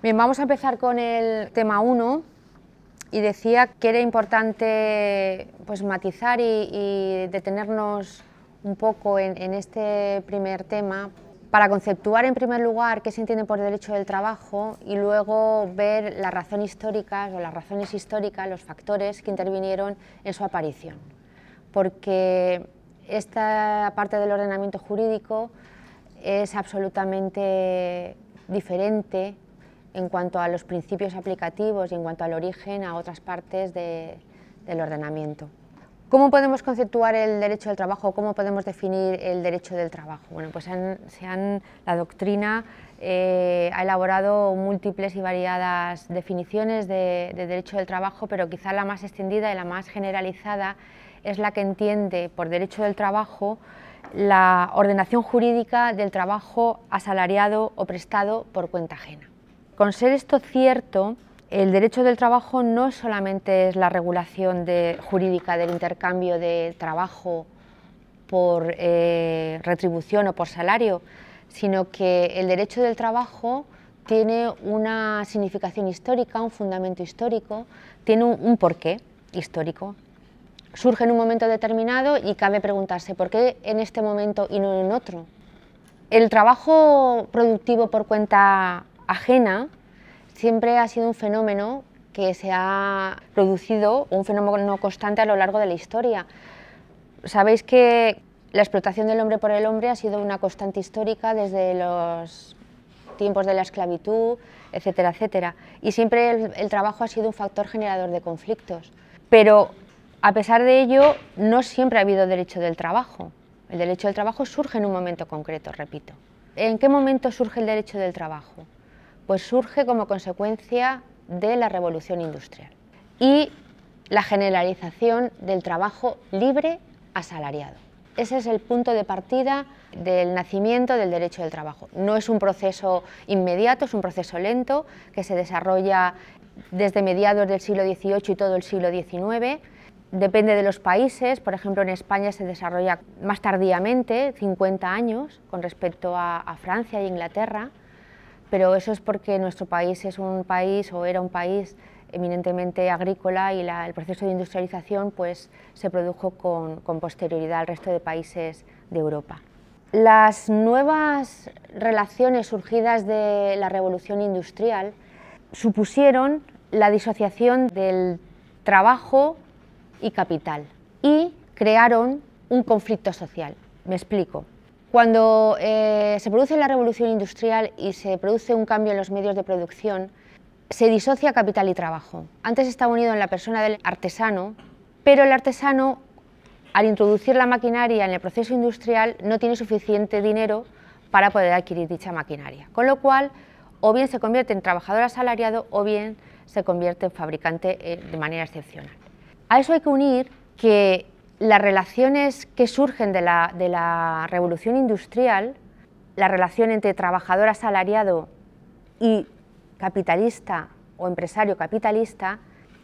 Bien, vamos a empezar con el tema 1 y decía que era importante pues, matizar y, detenernos un poco en, este primer tema para conceptuar en primer lugar qué se entiende por derecho del trabajo y luego ver las razones históricas o las razones históricas, los factores que intervinieron en su aparición. Porque esta parte del ordenamiento jurídico es absolutamente diferente en cuanto a los principios aplicativos y en cuanto al origen a otras partes del ordenamiento. ¿Cómo podemos conceptuar el derecho del trabajo? ¿Cómo podemos definir el derecho del trabajo? Bueno, pues la doctrina eh, ha elaborado múltiples y variadas definiciones de, de, derecho del trabajo, pero quizá la más extendida y la más generalizada es la que entiende por derecho del trabajo la ordenación jurídica del trabajo asalariado o prestado por cuenta ajena. Con ser esto cierto, el derecho del trabajo no solamente es la regulación jurídica del intercambio de trabajo por eh, retribución o por salario, sino que el derecho del trabajo tiene una significación histórica, un fundamento histórico, tiene un porqué histórico. Surge en un momento determinado y cabe preguntarse por qué en este momento y no en otro. El trabajo productivo por cuenta ajena siempre ha sido un fenómeno que se ha producido, un fenómeno constante a lo largo de la historia. Sabéis que la explotación del hombre por el hombre ha sido una constante histórica desde los tiempos de la esclavitud, etcétera, etcétera. Y siempre el, trabajo ha sido un factor generador de conflictos. Pero a pesar de ello, no siempre ha habido derecho del trabajo. El derecho del trabajo surge en un momento concreto, repito. ¿En qué momento surge el derecho del trabajo? Pues surge como consecuencia de la revolución industrial y la generalización del trabajo libre asalariado. Ese es el punto de partida del nacimiento del derecho del trabajo. No es un proceso inmediato, es un proceso lento que se desarrolla desde mediados del siglo XVIII y todo el siglo XIX. Depende de los países, por ejemplo en España se desarrolla más tardíamente, 50 años, con respecto a, a Francia e Inglaterra pero eso es porque nuestro país es un país o era un país eminentemente agrícola y el proceso de industrialización pues, se produjo con, posterioridad al resto de países de Europa. Las nuevas relaciones surgidas de la revolución industrial supusieron la disociación del trabajo y capital y crearon un conflicto social. Me explico. Cuando eh, se produce la revolución industrial y se produce un cambio en los medios de producción, se disocia capital y trabajo. Antes estaba unido en la persona del artesano, pero el artesano, al introducir la maquinaria en el proceso industrial, no tiene suficiente dinero para poder adquirir dicha maquinaria. Con lo cual, o bien se convierte en trabajador asalariado o bien se convierte en fabricante eh, de manera excepcional. A eso hay que unir que las relaciones que surgen de la, revolución industrial, la relación entre trabajador asalariado y capitalista o empresario capitalista,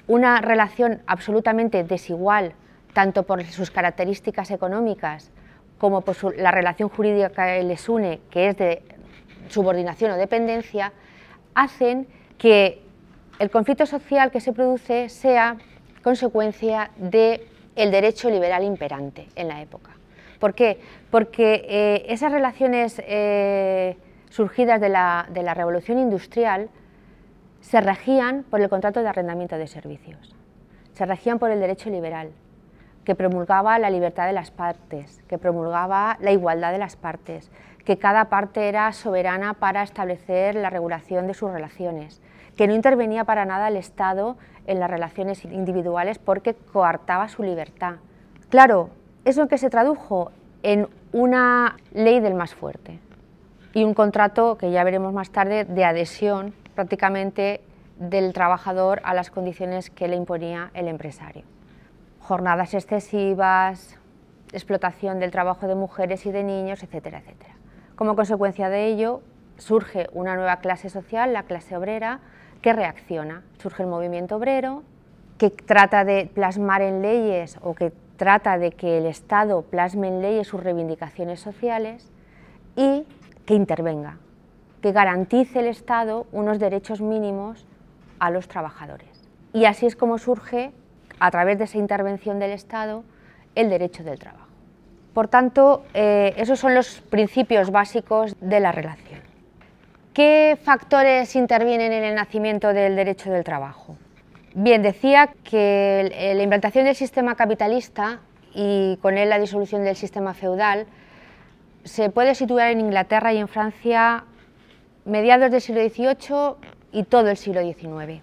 una relación absolutamente desigual, tanto por sus características económicas como por la relación jurídica que les une, que es de subordinación o dependencia, hacen que el conflicto social que se produce sea consecuencia de el derecho liberal imperante en la época. ¿Por qué? Porque eh, esas relaciones eh, surgidas de la, de la revolución industrial se regían por el contrato de arrendamiento de servicios, se regían por el derecho liberal, que promulgaba la libertad de las partes, que promulgaba la igualdad de las partes, que cada parte era soberana para establecer la regulación de sus relaciones, que no intervenía para nada el Estado en las relaciones individuales porque coartaba su libertad. Claro, ¿eso en qué se tradujo? En una ley del más fuerte y un contrato que ya veremos más tarde de adhesión prácticamente del trabajador a las condiciones que le imponía el empresario. Jornadas excesivas, explotación del trabajo de mujeres y de niños, etcétera, etcétera. Como consecuencia de ello, surge una nueva clase social, la clase obrera, que reacciona. Surge el movimiento obrero, que trata de plasmar en leyes o que trata de que el Estado plasme en leyes sus reivindicaciones sociales y que intervenga, que garantice el Estado unos derechos mínimos a los trabajadores. Y así es como surge, a través de esa intervención del Estado, el derecho del trabajo. Por tanto, eh, esos son los principios básicos de la relación. ¿Qué factores intervienen en el nacimiento del derecho del trabajo? Bien, decía que la implantación del sistema capitalista y con él la disolución del sistema feudal se puede situar en Inglaterra y en Francia mediados del siglo XVIII y todo el siglo XIX.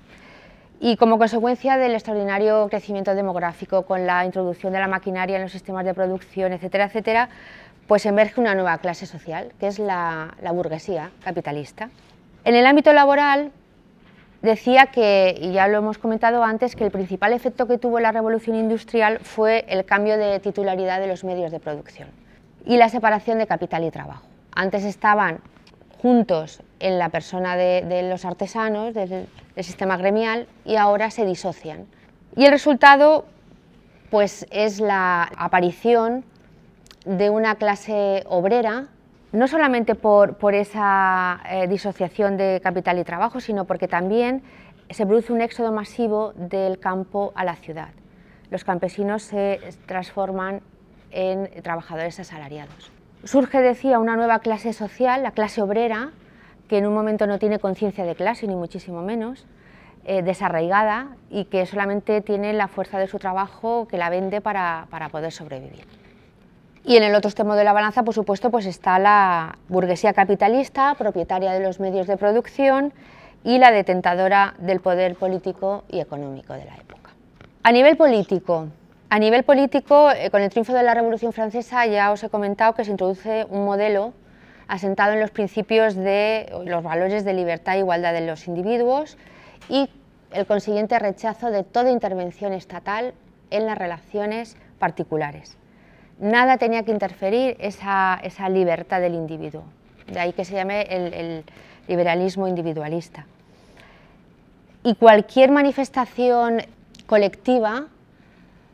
Y como consecuencia del extraordinario crecimiento demográfico, con la introducción de la maquinaria en los sistemas de producción, etcétera, etcétera, pues emerge una nueva clase social, que es la, burguesía capitalista. En el ámbito laboral, decía que, y ya lo hemos comentado antes, que el principal efecto que tuvo la revolución industrial fue el cambio de titularidad de los medios de producción y la separación de capital y trabajo. Antes estaban juntos en la persona de, los artesanos, del, sistema gremial, y ahora se disocian. Y el resultado pues, es la aparición de una clase obrera no solamente por, esa eh, disociación de capital y trabajo, sino porque también se produce un éxodo masivo del campo a la ciudad. Los campesinos se transforman en trabajadores asalariados. Surge, decía, una nueva clase social, la clase obrera, que en un momento no tiene conciencia de clase, ni muchísimo menos, eh, desarraigada y que solamente tiene la fuerza de su trabajo que la vende para poder sobrevivir. Y en el otro extremo de la balanza, por supuesto, pues está la burguesía capitalista, propietaria de los medios de producción y la detentadora del poder político y económico de la época. A nivel político, a nivel político, eh, con el triunfo de la Revolución Francesa ya os he comentado que se introduce un modelo asentado en los principios de los valores de libertad e igualdad de los individuos y el consiguiente rechazo de toda intervención estatal en las relaciones particulares nada tenía que interferir esa, libertad del individuo. De ahí que se llame el, liberalismo individualista. Y cualquier manifestación colectiva,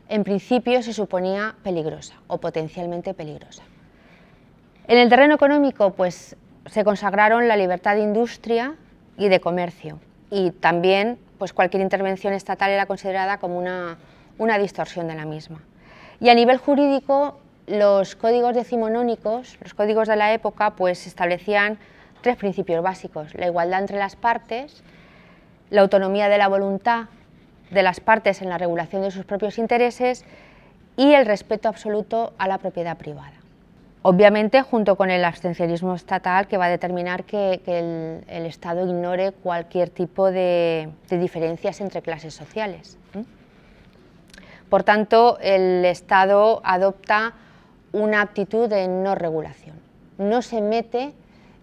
en principio, se suponía peligrosa o potencialmente peligrosa. En el terreno económico, pues se consagraron la libertad de industria y de comercio. Y también, pues cualquier intervención estatal era considerada como una distorsión de la misma. Y a nivel jurídico, los códigos decimonónicos, los códigos de la época, pues establecían tres principios básicos, la igualdad entre las partes, la autonomía de la voluntad de las partes en la regulación de sus propios intereses y el respeto absoluto a la propiedad privada. Obviamente, junto con el abstencionismo estatal que va a determinar que, el, Estado ignore cualquier tipo de, de diferencias entre clases sociales. Por tanto, el Estado adopta una actitud de no regulación. No se mete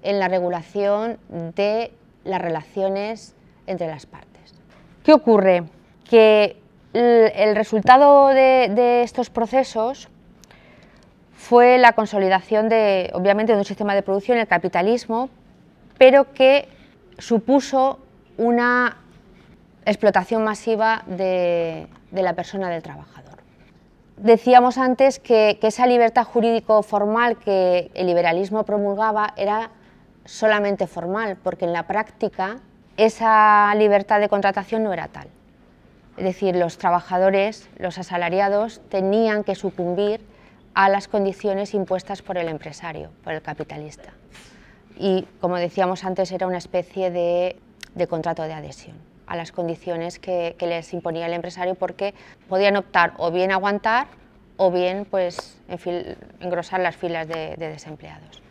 en la regulación de las relaciones entre las partes. ¿Qué ocurre? Que el resultado de, estos procesos fue la consolidación de, obviamente, de un sistema de producción, el capitalismo, pero que supuso una explotación masiva de la persona del trabajador. Decíamos antes que, esa libertad jurídico formal que el liberalismo promulgaba era solamente formal, porque en la práctica esa libertad de contratación no era tal. Es decir, los trabajadores, los asalariados, tenían que sucumbir a las condiciones impuestas por el empresario, por el capitalista. Y, como decíamos antes, era una especie de, contrato de adhesión a las condiciones que, les imponía el empresario porque podían optar o bien aguantar o bien pues, engrosar las filas de, desempleados.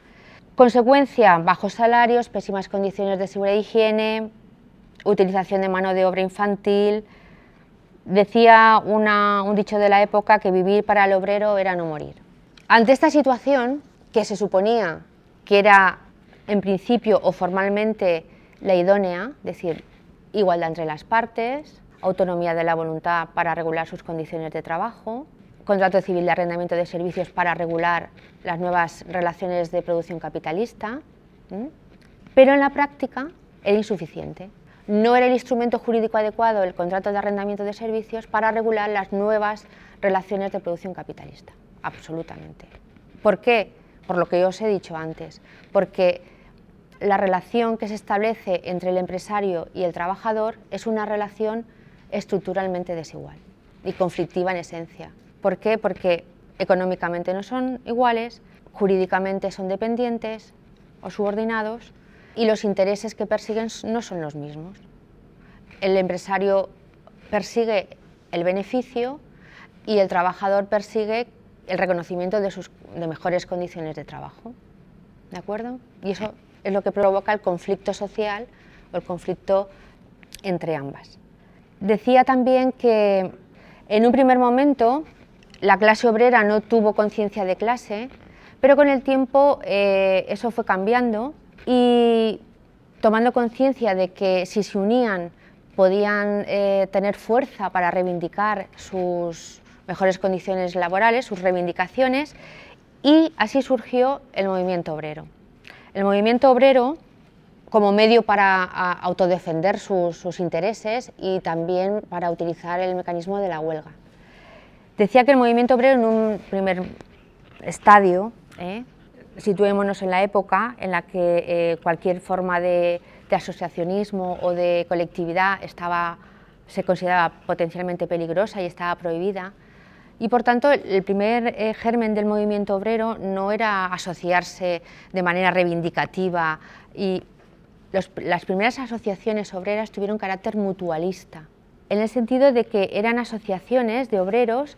Consecuencia, bajos salarios, pésimas condiciones de seguridad e higiene, utilización de mano de obra infantil. Decía un dicho de la época que vivir para el obrero era no morir. Ante esta situación, que se suponía que era en principio o formalmente la idónea, decir, igualdad entre las partes, autonomía de la voluntad para regular sus condiciones de trabajo, contrato civil de arrendamiento de servicios para regular las nuevas relaciones de producción capitalista. pero en la práctica era insuficiente. No era el instrumento jurídico adecuado el contrato de arrendamiento de servicios para regular las nuevas relaciones de producción capitalista, absolutamente. ¿Por qué? Por lo que yo os he dicho antes, porque la relación que se establece entre el empresario y el trabajador es una relación estructuralmente desigual y conflictiva en esencia. ¿Por qué? Porque económicamente no son iguales, jurídicamente son dependientes o subordinados y los intereses que persiguen no son los mismos. El empresario persigue el beneficio y el trabajador persigue el reconocimiento de sus de mejores condiciones de trabajo. ¿De acuerdo? Y eso es lo que provoca el conflicto social o el conflicto entre ambas. Decía también que en un primer momento la clase obrera no tuvo conciencia de clase, pero con el tiempo eh, eso fue cambiando y tomando conciencia de que si se unían podían eh, tener fuerza para reivindicar sus mejores condiciones laborales, sus reivindicaciones, y así surgió el movimiento obrero. El movimiento obrero como medio para autodefender sus, intereses y también para utilizar el mecanismo de la huelga. Decía que el movimiento obrero en un primer estadio, ¿eh? situémonos en la época en la que eh, cualquier forma de, asociacionismo o de colectividad estaba, se consideraba potencialmente peligrosa y estaba prohibida, y por tanto, el primer eh, germen del movimiento obrero no era asociarse de manera reivindicativa y las primeras asociaciones obreras tuvieron carácter mutualista, en el sentido de que eran asociaciones de obreros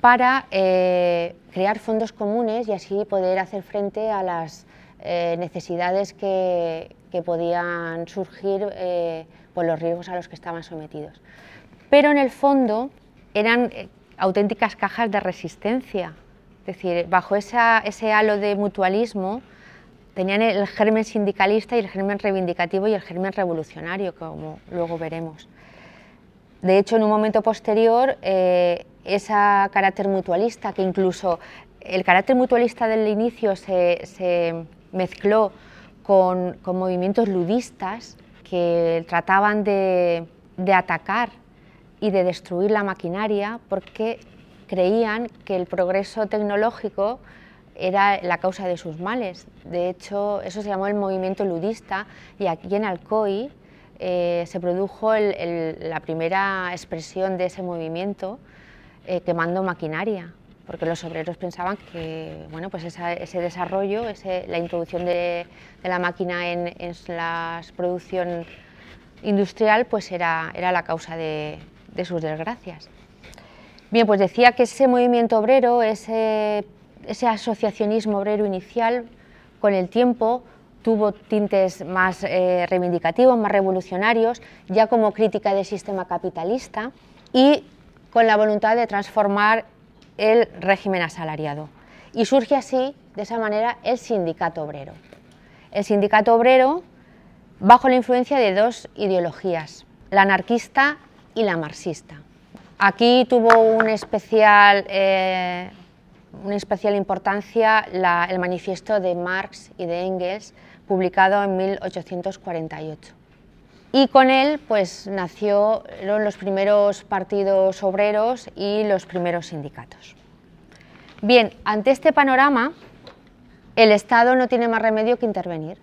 para eh, crear fondos comunes y así poder hacer frente a las eh, necesidades que, que, podían surgir por los riesgos a los que estaban sometidos. Pero en el fondo eran auténticas cajas de resistencia. Es decir, bajo ese halo de mutualismo tenían el germen sindicalista y el germen reivindicativo y el germen revolucionario, como luego veremos. De hecho, en un momento posterior, eh, ese carácter mutualista, que incluso el carácter mutualista del inicio se, mezcló con, movimientos ludistas que trataban de atacar y de destruir la maquinaria porque creían que el progreso tecnológico era la causa de sus males. De hecho, eso se llamó el movimiento ludista y aquí en Alcoy eh, se produjo la primera expresión de ese movimiento eh, quemando maquinaria, porque los obreros pensaban que bueno, pues ese desarrollo, la introducción de, la máquina en, la producción industrial, pues era, era la causa de, de sus desgracias. Bien, pues decía que ese movimiento obrero, ese, asociacionismo obrero inicial, con el tiempo tuvo tintes más eh, reivindicativos, más revolucionarios, ya como crítica del sistema capitalista y con la voluntad de transformar el régimen asalariado. Y surge así, de esa manera, el sindicato obrero. El sindicato obrero bajo la influencia de dos ideologías, la anarquista y la marxista. Aquí tuvo un especial, eh, una especial importancia el manifiesto de Marx y de Engels, publicado en 1848. Y con él pues, nacieron los primeros partidos obreros y los primeros sindicatos. Bien, ante este panorama, el Estado no tiene más remedio que intervenir,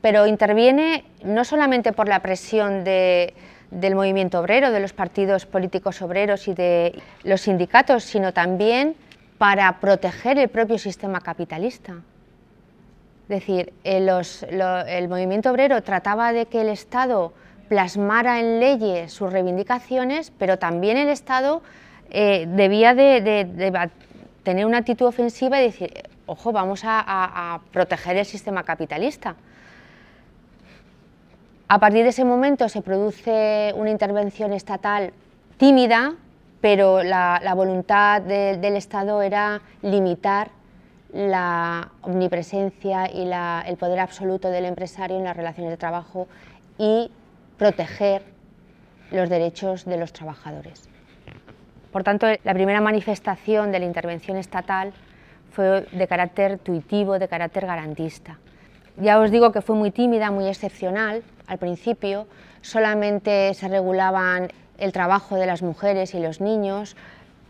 pero interviene no solamente por la presión de, del movimiento obrero, de los partidos políticos obreros y de los sindicatos, sino también para proteger el propio sistema capitalista. Es decir, eh, el movimiento obrero trataba de que el Estado plasmara en leyes sus reivindicaciones, pero también el Estado eh, debía de, tener una actitud ofensiva y decir, ojo, vamos a proteger el sistema capitalista. A partir de ese momento se produce una intervención estatal tímida, pero la, voluntad del Estado era limitar la omnipresencia y el poder absoluto del empresario en las relaciones de trabajo y proteger los derechos de los trabajadores. Por tanto, la primera manifestación de la intervención estatal fue de carácter tuitivo, de carácter garantista. Ya os digo que fue muy tímida, muy excepcional al principio, solamente se regulaban el trabajo de las mujeres y los niños,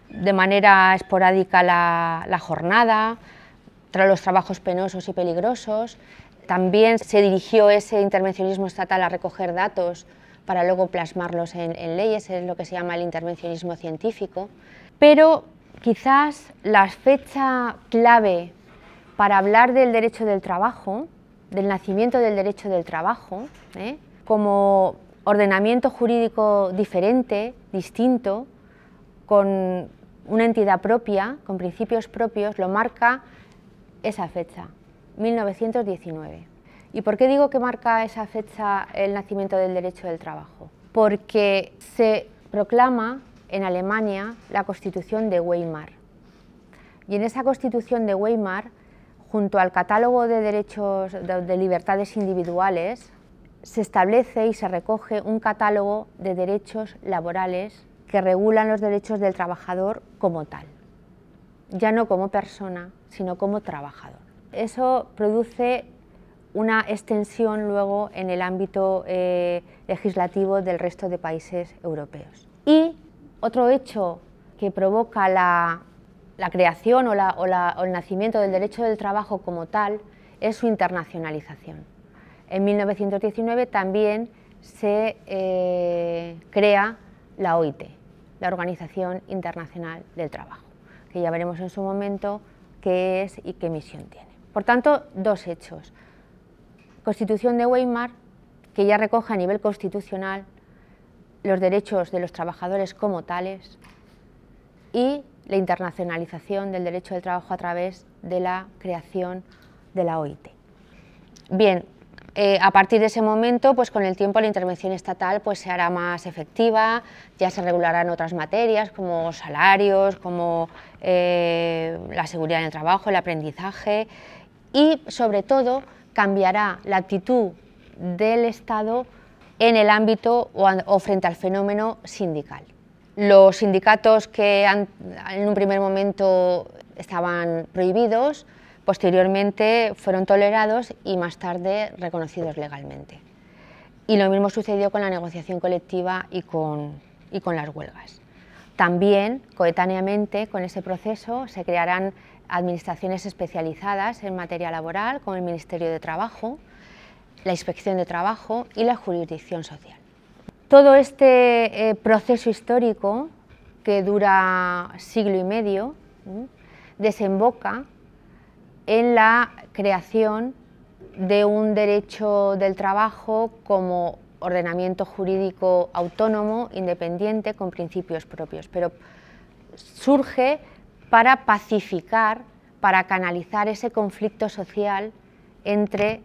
de manera esporádica la, jornada, tras los trabajos penosos y peligrosos. También se dirigió ese intervencionismo estatal a recoger datos para luego plasmarlos en, en leyes, es lo que se llama el intervencionismo científico. Pero quizás la fecha clave para hablar del derecho del trabajo, del nacimiento del derecho del trabajo, ¿eh? como ordenamiento jurídico diferente, distinto, con una entidad propia, con principios propios, lo marca esa fecha, 1919. ¿Y por qué digo que marca esa fecha el nacimiento del derecho del trabajo? Porque se proclama en Alemania la Constitución de Weimar. Y en esa Constitución de Weimar, junto al catálogo de derechos de, libertades individuales, se establece y se recoge un catálogo de derechos laborales que regulan los derechos del trabajador como tal, ya no como persona, sino como trabajador. Eso produce una extensión luego en el ámbito eh, legislativo del resto de países europeos. Y otro hecho que provoca la, creación o, o el nacimiento del derecho del trabajo como tal es su internacionalización. En 1919 también se eh, crea la OIT, la Organización Internacional del Trabajo, que ya veremos en su momento qué es y qué misión tiene. Por tanto, dos hechos. Constitución de Weimar, que ya recoge a nivel constitucional los derechos de los trabajadores como tales, y la internacionalización del derecho del trabajo a través de la creación de la OIT. Bien, eh, a partir de ese momento, pues con el tiempo la intervención estatal pues, se hará más efectiva, ya se regularán otras materias como salarios, como eh, la seguridad en el trabajo, el aprendizaje y sobre todo cambiará la actitud del Estado en el ámbito o, frente al fenómeno sindical. Los sindicatos que en un primer momento estaban prohibidos, Posteriormente fueron tolerados y más tarde reconocidos legalmente. Y lo mismo sucedió con la negociación colectiva y con, y con las huelgas. También, coetáneamente con ese proceso, se crearán administraciones especializadas en materia laboral, como el Ministerio de Trabajo, la Inspección de Trabajo y la Jurisdicción Social. Todo este eh, proceso histórico, que dura siglo y medio, desemboca en la creación de un derecho del trabajo como ordenamiento jurídico autónomo, independiente, con principios propios, pero surge para pacificar, para canalizar ese conflicto social entre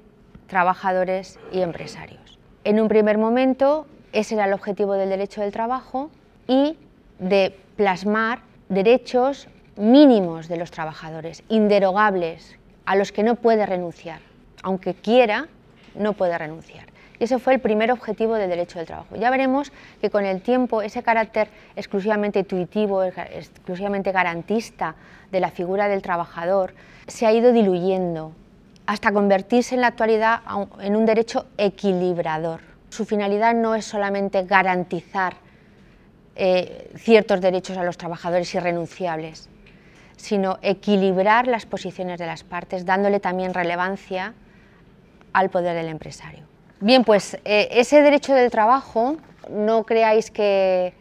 trabajadores y empresarios. En un primer momento, ese era el objetivo del derecho del trabajo y de plasmar derechos mínimos de los trabajadores, inderogables, a los que no puede renunciar. Aunque quiera, no puede renunciar. Y ese fue el primer objetivo del derecho del trabajo. Ya veremos que con el tiempo ese carácter exclusivamente intuitivo, exclusivamente garantista de la figura del trabajador se ha ido diluyendo hasta convertirse en la actualidad en un derecho equilibrador. Su finalidad no es solamente garantizar eh, ciertos derechos a los trabajadores irrenunciables, sino equilibrar las posiciones de las partes, dándole también relevancia al poder del empresario. Bien, pues eh, ese derecho del trabajo no creáis que,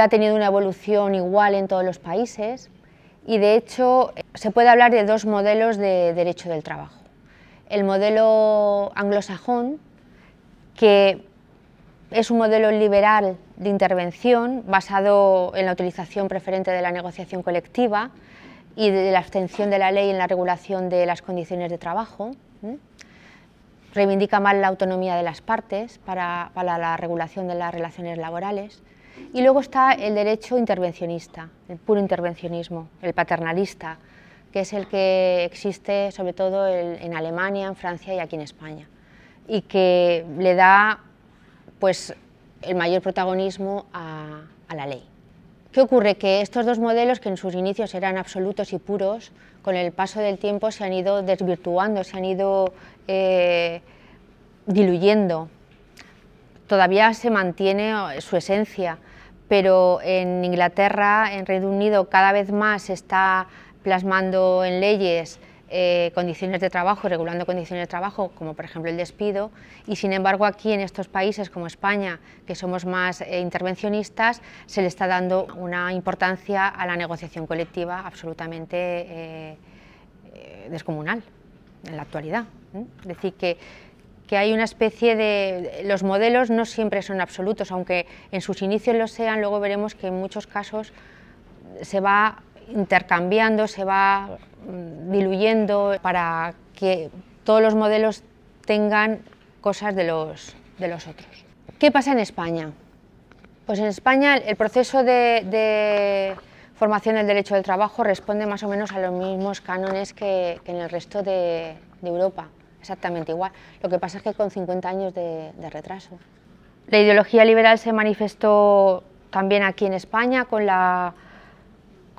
ha tenido una evolución igual en todos los países y de hecho se puede hablar de dos modelos de derecho del trabajo. El modelo anglosajón, que es un modelo liberal de intervención basado en la utilización preferente de la negociación colectiva, y de la abstención de la ley en la regulación de las condiciones de trabajo. Reivindica más la autonomía de las partes para, para, la regulación de las relaciones laborales. Y luego está el derecho intervencionista, el puro intervencionismo, el paternalista, que es el que existe sobre todo en Alemania, en Francia y aquí en España, y que le da pues, el mayor protagonismo a, la ley. ¿Qué ocurre? Que estos dos modelos, que en sus inicios eran absolutos y puros, con el paso del tiempo se han ido desvirtuando, se han ido eh, diluyendo. Todavía se mantiene su esencia, pero en Inglaterra, en Reino Unido, cada vez más se está plasmando en leyes eh, condiciones de trabajo, regulando condiciones de trabajo, como por ejemplo el despido, y sin embargo aquí en estos países como España, que somos más eh, intervencionistas, se le está dando una importancia a la negociación colectiva absolutamente eh, descomunal en la actualidad. Es decir, que, que hay una especie de... Los modelos no siempre son absolutos, aunque en sus inicios lo sean, luego veremos que en muchos casos se va intercambiando, se va mm, diluyendo para que todos los modelos tengan cosas de los, de los otros. ¿Qué pasa en España? Pues en España el proceso de, formación del derecho del trabajo responde más o menos a los mismos cánones que, en el resto de, Europa, exactamente igual. Lo que pasa es que con 50 años de, de retraso. La ideología liberal se manifestó también aquí en España con la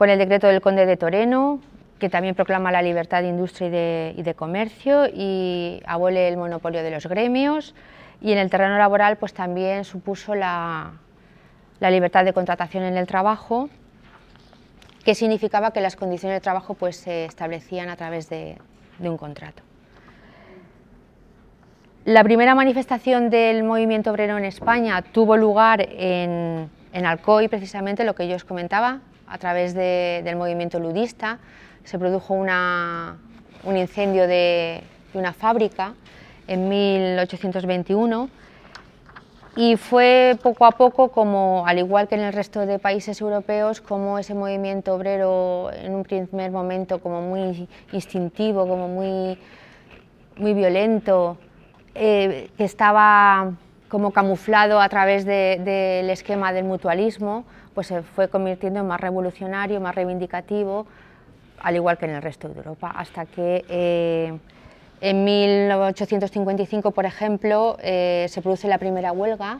con el decreto del Conde de Toreno, que también proclama la libertad de industria y de, comercio y abole el monopolio de los gremios. Y en el terreno laboral pues también supuso la, libertad de contratación en el trabajo, que significaba que las condiciones de trabajo pues, se establecían a través de, un contrato. La primera manifestación del movimiento obrero en España tuvo lugar en, en Alcoy, precisamente lo que yo os comentaba, a través del movimiento ludista. Se produjo un incendio de, una fábrica en 1821 y fue poco a poco, como, al igual que en el resto de países europeos, como ese movimiento obrero en un primer momento como muy instintivo, como muy, muy violento, eh, que estaba como camuflado a través del esquema del mutualismo, pues se fue convirtiendo en más revolucionario, más reivindicativo, al igual que en el resto de Europa, hasta que eh, en 1855, por ejemplo, eh, se produce la primera huelga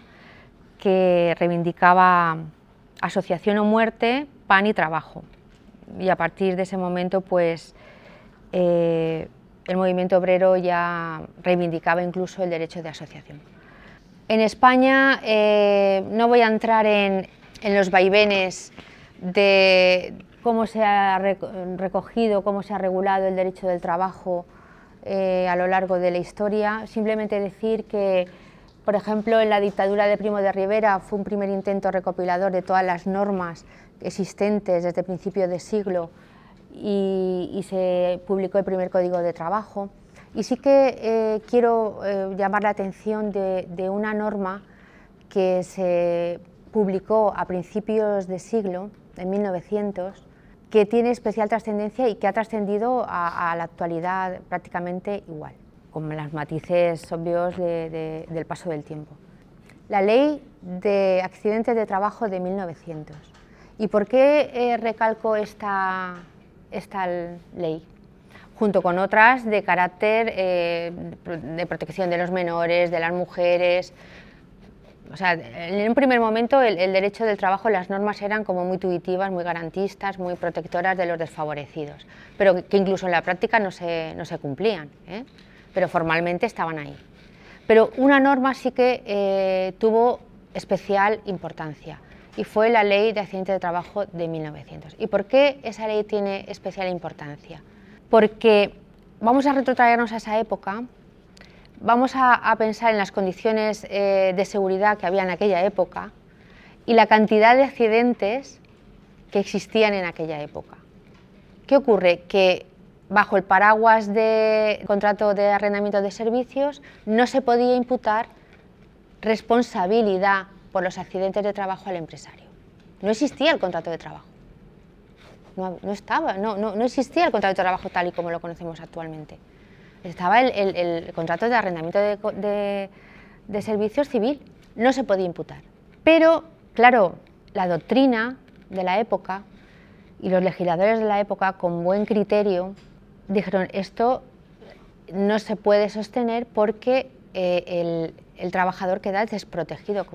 que reivindicaba asociación o muerte, pan y trabajo. Y a partir de ese momento, pues, eh, el movimiento obrero ya reivindicaba incluso el derecho de asociación. En España no voy a entrar en, en los vaivenes de cómo se ha recogido, cómo se ha regulado el derecho del trabajo eh, a lo largo de la historia. Simplemente decir que, por ejemplo, en la dictadura de Primo de Rivera fue un primer intento recopilador de todas las normas existentes desde principios de siglo y, se publicó el primer código de trabajo. Y sí que eh, quiero eh, llamar la atención de, una norma que se publicó a principios de siglo, en 1900, que tiene especial trascendencia y que ha trascendido a, la actualidad prácticamente igual, con los matices obvios del paso del tiempo. La ley de accidentes de trabajo de 1900. ¿Y por qué eh, recalco esta, esta ley? Junto con otras de carácter eh, de protección de los menores, de las mujeres, o sea, en un primer momento el, derecho del trabajo, las normas eran como muy intuitivas, muy garantistas, muy protectoras de los desfavorecidos, pero que incluso en la práctica no se, no se cumplían, ¿eh? pero formalmente estaban ahí. Pero una norma sí que eh, tuvo especial importancia y fue la Ley de Accidentes de Trabajo de 1900. ¿Y por qué esa ley tiene especial importancia? Porque vamos a retrotraernos a esa época vamos a, pensar en las condiciones eh, de seguridad que había en aquella época y la cantidad de accidentes que existían en aquella época. ¿Qué ocurre? Que bajo el paraguas de contrato de arrendamiento de servicios no se podía imputar responsabilidad por los accidentes de trabajo al empresario. No existía el contrato de trabajo. No, estaba, no, no existía el contrato de trabajo tal y como lo conocemos actualmente estaba el, contrato de arrendamiento de, servicios civil, no se podía imputar. Pero, claro, la doctrina de la época y los legisladores de la época, con buen criterio, dijeron esto no se puede sostener porque eh, el, trabajador queda desprotegido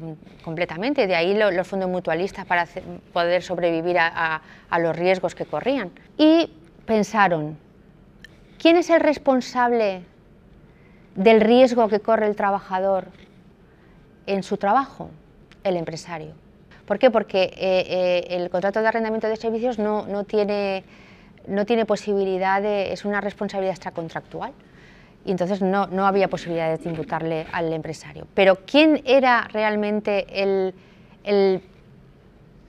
completamente. De ahí los fondos mutualistas para poder sobrevivir a, los riesgos que corrían. Y pensaron, ¿quién es el responsable del riesgo que corre el trabajador en su trabajo? El empresario. ¿Por qué? Porque eh, eh, el contrato de arrendamiento de servicios no, no, tiene, no tiene posibilidad de, es una responsabilidad extracontractual y entonces no, no había posibilidad de tributarle al empresario. Pero ¿quién era realmente el, el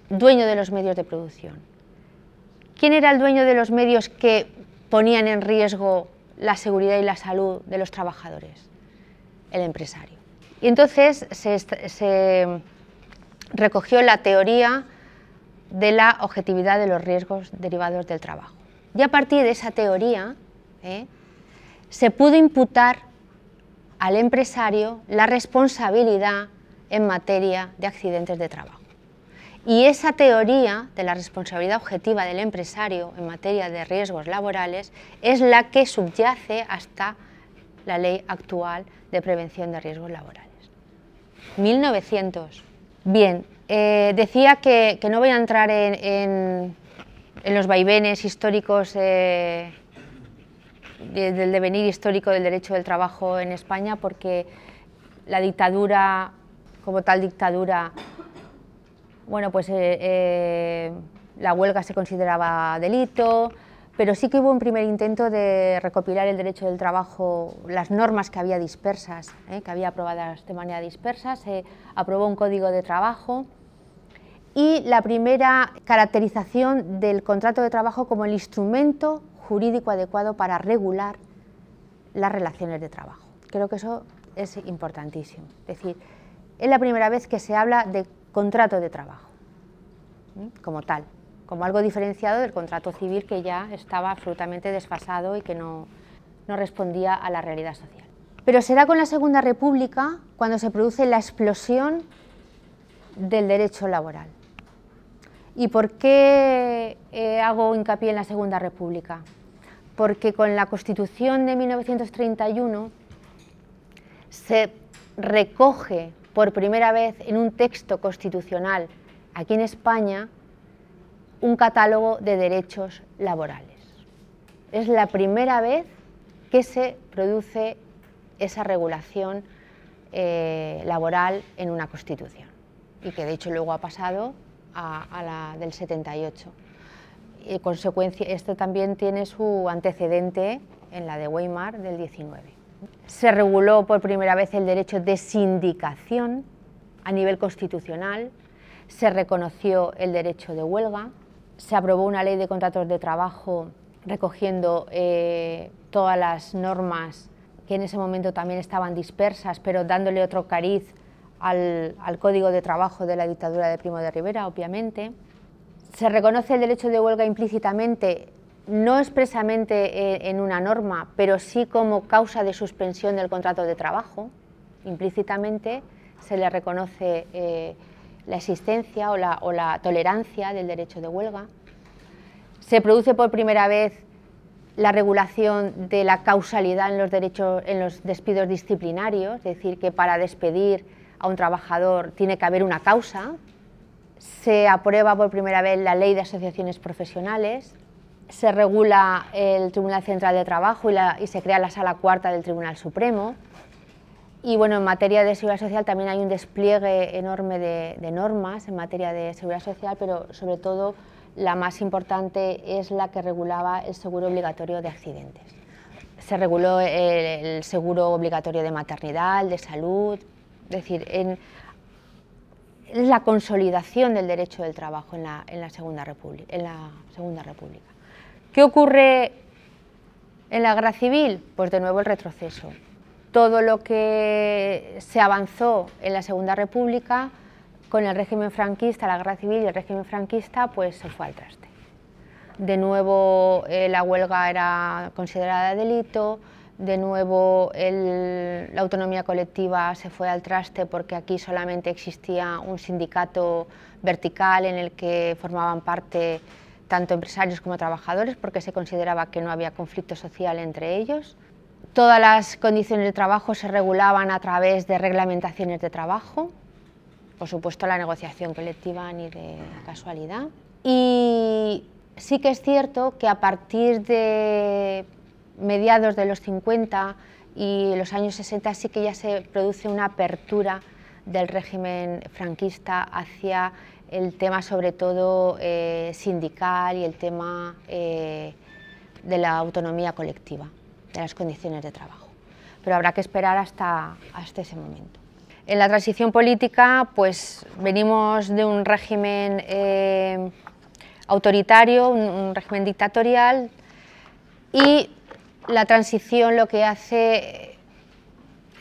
dueño de los medios de producción? ¿Quién era el dueño de los medios que ponían en riesgo la seguridad y la salud de los trabajadores? El empresario. Y entonces se, se recogió la teoría de la objetividad de los riesgos derivados del trabajo. Y a partir de esa teoría, ¿eh? Se pudo imputar al empresario la responsabilidad en materia de accidentes de trabajo. Y esa teoría de la responsabilidad objetiva del empresario en materia de riesgos laborales es la que subyace hasta la ley actual de prevención de riesgos laborales. 1900. Bien, eh, decía que, no voy a entrar en, los vaivenes históricos eh, del devenir histórico del derecho del trabajo en España porque la dictadura, como tal dictadura, bueno, pues eh, eh, la huelga se consideraba delito, pero sí que hubo un primer intento de recopilar el derecho del trabajo, las normas que había dispersas, eh, que había aprobadas de manera dispersa, se aprobó un código de trabajo y la primera caracterización del contrato de trabajo como el instrumento jurídico adecuado para regular las relaciones de trabajo. Creo que eso es importantísimo. Es decir, es la primera vez que se habla de contrato de trabajo, como tal, como algo diferenciado del contrato civil que ya estaba absolutamente desfasado y que no, no respondía a la realidad social. Pero será con la Segunda República cuando se produce la explosión del derecho laboral. ¿Y por qué eh, hago hincapié en la Segunda República? Porque con la Constitución de 1931 se recoge por primera vez en un texto constitucional aquí en España un catálogo de derechos laborales. Es la primera vez que se produce esa regulación eh, laboral en una Constitución y que de hecho luego ha pasado a, a la del 78 consecuencia, esto también tiene su antecedente en la de Weimar del 19. Se reguló por primera vez el derecho de sindicación a nivel constitucional, se reconoció el derecho de huelga, se aprobó una ley de contratos de trabajo recogiendo eh, todas las normas que en ese momento también estaban dispersas, pero dándole otro cariz al Código de Trabajo de la dictadura de Primo de Rivera, obviamente se reconoce el derecho de huelga implícitamente, no expresamente en una norma, pero sí como causa de suspensión del contrato de trabajo. Implícitamente se le reconoce eh, la existencia o la, tolerancia del derecho de huelga. Se produce por primera vez la regulación de la causalidad en los, derechos, en los despidos disciplinarios, es decir, que para despedir a un trabajador tiene que haber una causa, se aprueba por primera vez la ley de asociaciones profesionales, se regula el Tribunal Central de Trabajo y, se crea la Sala Cuarta del Tribunal Supremo. Y bueno, en materia de seguridad social también hay un despliegue enorme de, normas en materia de seguridad social, pero sobre todo la más importante es la que regulaba el seguro obligatorio de accidentes. Se reguló el, seguro obligatorio de maternidad, de salud, es decir, en, la consolidación del derecho del trabajo en la, segunda República, en la Segunda República. ¿Qué ocurre en la guerra civil? Pues de nuevo el retroceso. Todo lo que se avanzó en la Segunda República con el régimen franquista, la guerra civil y el régimen franquista, pues se fue al traste. De nuevo eh, la huelga era considerada delito, de nuevo la autonomía colectiva se fue al traste porque aquí solamente existía un sindicato vertical en el que formaban parte tanto empresarios como trabajadores porque se consideraba que no había conflicto social entre ellos. Todas las condiciones de trabajo se regulaban a través de reglamentaciones de trabajo, por supuesto la negociación colectiva ni de casualidad. Y sí que es cierto que a partir de mediados de los 50 y los años 60 sí que ya se produce una apertura del régimen franquista hacia el tema sobre todo eh, sindical y el tema eh, de la autonomía colectiva, de las condiciones de trabajo. Pero habrá que esperar hasta, hasta ese momento. En la transición política, pues venimos de un régimen eh, autoritario, un, régimen dictatorial, y la transición lo que hace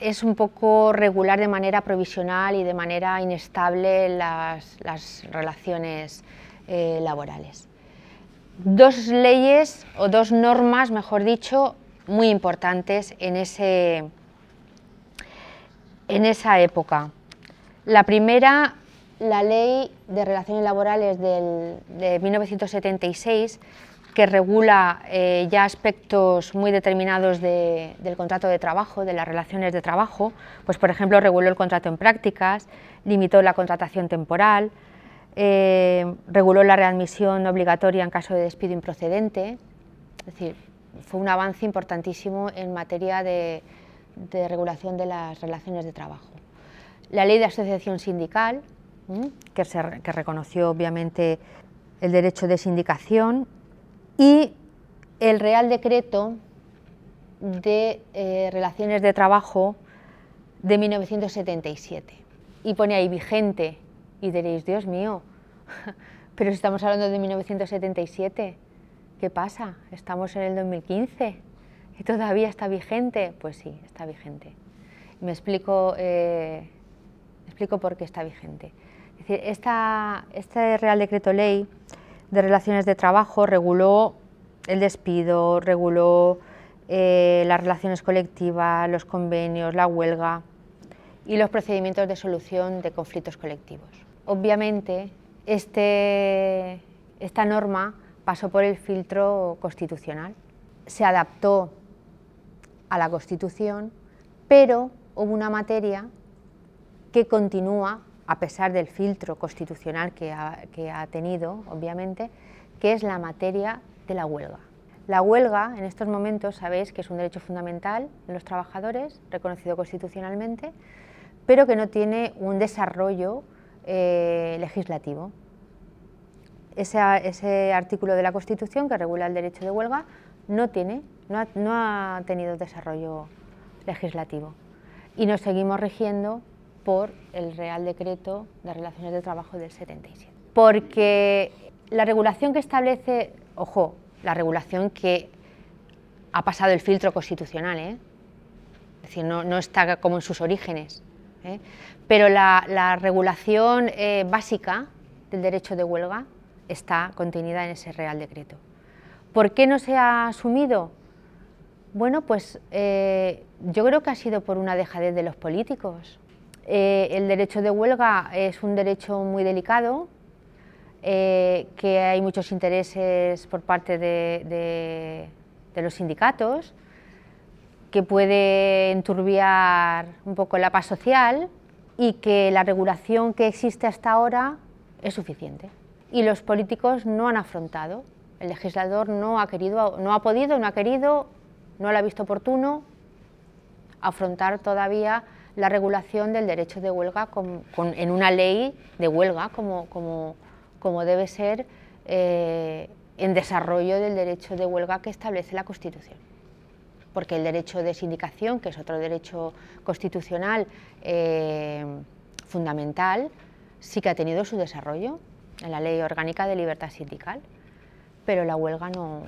es un poco regular de manera provisional y de manera inestable las, relaciones eh, laborales. Dos leyes o dos normas, mejor dicho, muy importantes en, ese, en esa época. La primera, la Ley de Relaciones Laborales de 1976, que regula eh, ya aspectos muy determinados del contrato de trabajo, de las relaciones de trabajo, pues por ejemplo reguló el contrato en prácticas, limitó la contratación temporal, eh, reguló la readmisión obligatoria en caso de despido improcedente, es decir, fue un avance importantísimo en materia de, regulación de las relaciones de trabajo. La ley de asociación sindical, que, que reconoció obviamente el derecho de sindicación y el Real Decreto de eh, Relaciones de Trabajo de 1977. Y pone ahí vigente. Y diréis, Dios mío, pero si estamos hablando de 1977, ¿qué pasa? Estamos en el 2015 y todavía está vigente. Pues sí, está vigente. Me explico, eh, explico por qué está vigente. Es decir, este Real Decreto Ley de Relaciones de Trabajo reguló el despido, reguló eh, las relaciones colectivas, los convenios, la huelga y los procedimientos de solución de conflictos colectivos. Obviamente, este, esta norma pasó por el filtro constitucional, se adaptó a la Constitución, pero hubo una materia que continúa a pesar del filtro constitucional que ha, tenido, obviamente, que es la materia de la huelga. La huelga, en estos momentos, sabéis que es un derecho fundamental de los trabajadores, reconocido constitucionalmente, pero que no tiene un desarrollo eh, legislativo. Ese, artículo de la Constitución que regula el derecho de huelga no, tiene, no ha tenido desarrollo legislativo. Y nos seguimos rigiendo por el Real Decreto de Relaciones de Trabajo del 77. Porque la regulación que establece, ojo, la regulación que ha pasado el filtro constitucional, ¿eh? es decir, no, está como en sus orígenes, ¿eh? pero la, regulación eh, básica del derecho de huelga está contenida en ese Real Decreto. ¿Por qué no se ha asumido? Bueno, pues yo creo que ha sido por una dejadez de los políticos. Eh, el derecho de huelga es un derecho muy delicado, eh, que hay muchos intereses por parte de, los sindicatos, que puede enturbiar un poco la paz social y que la regulación que existe hasta ahora es suficiente. Y los políticos no han afrontado, el legislador no ha querido, no ha podido, no ha querido, no lo ha visto oportuno afrontar todavía la regulación del derecho de huelga en una ley de huelga como, como, debe ser eh, en desarrollo del derecho de huelga que establece la Constitución. Porque el derecho de sindicación, que es otro derecho constitucional eh, fundamental, sí que ha tenido su desarrollo en la Ley Orgánica de Libertad Sindical, pero la huelga no,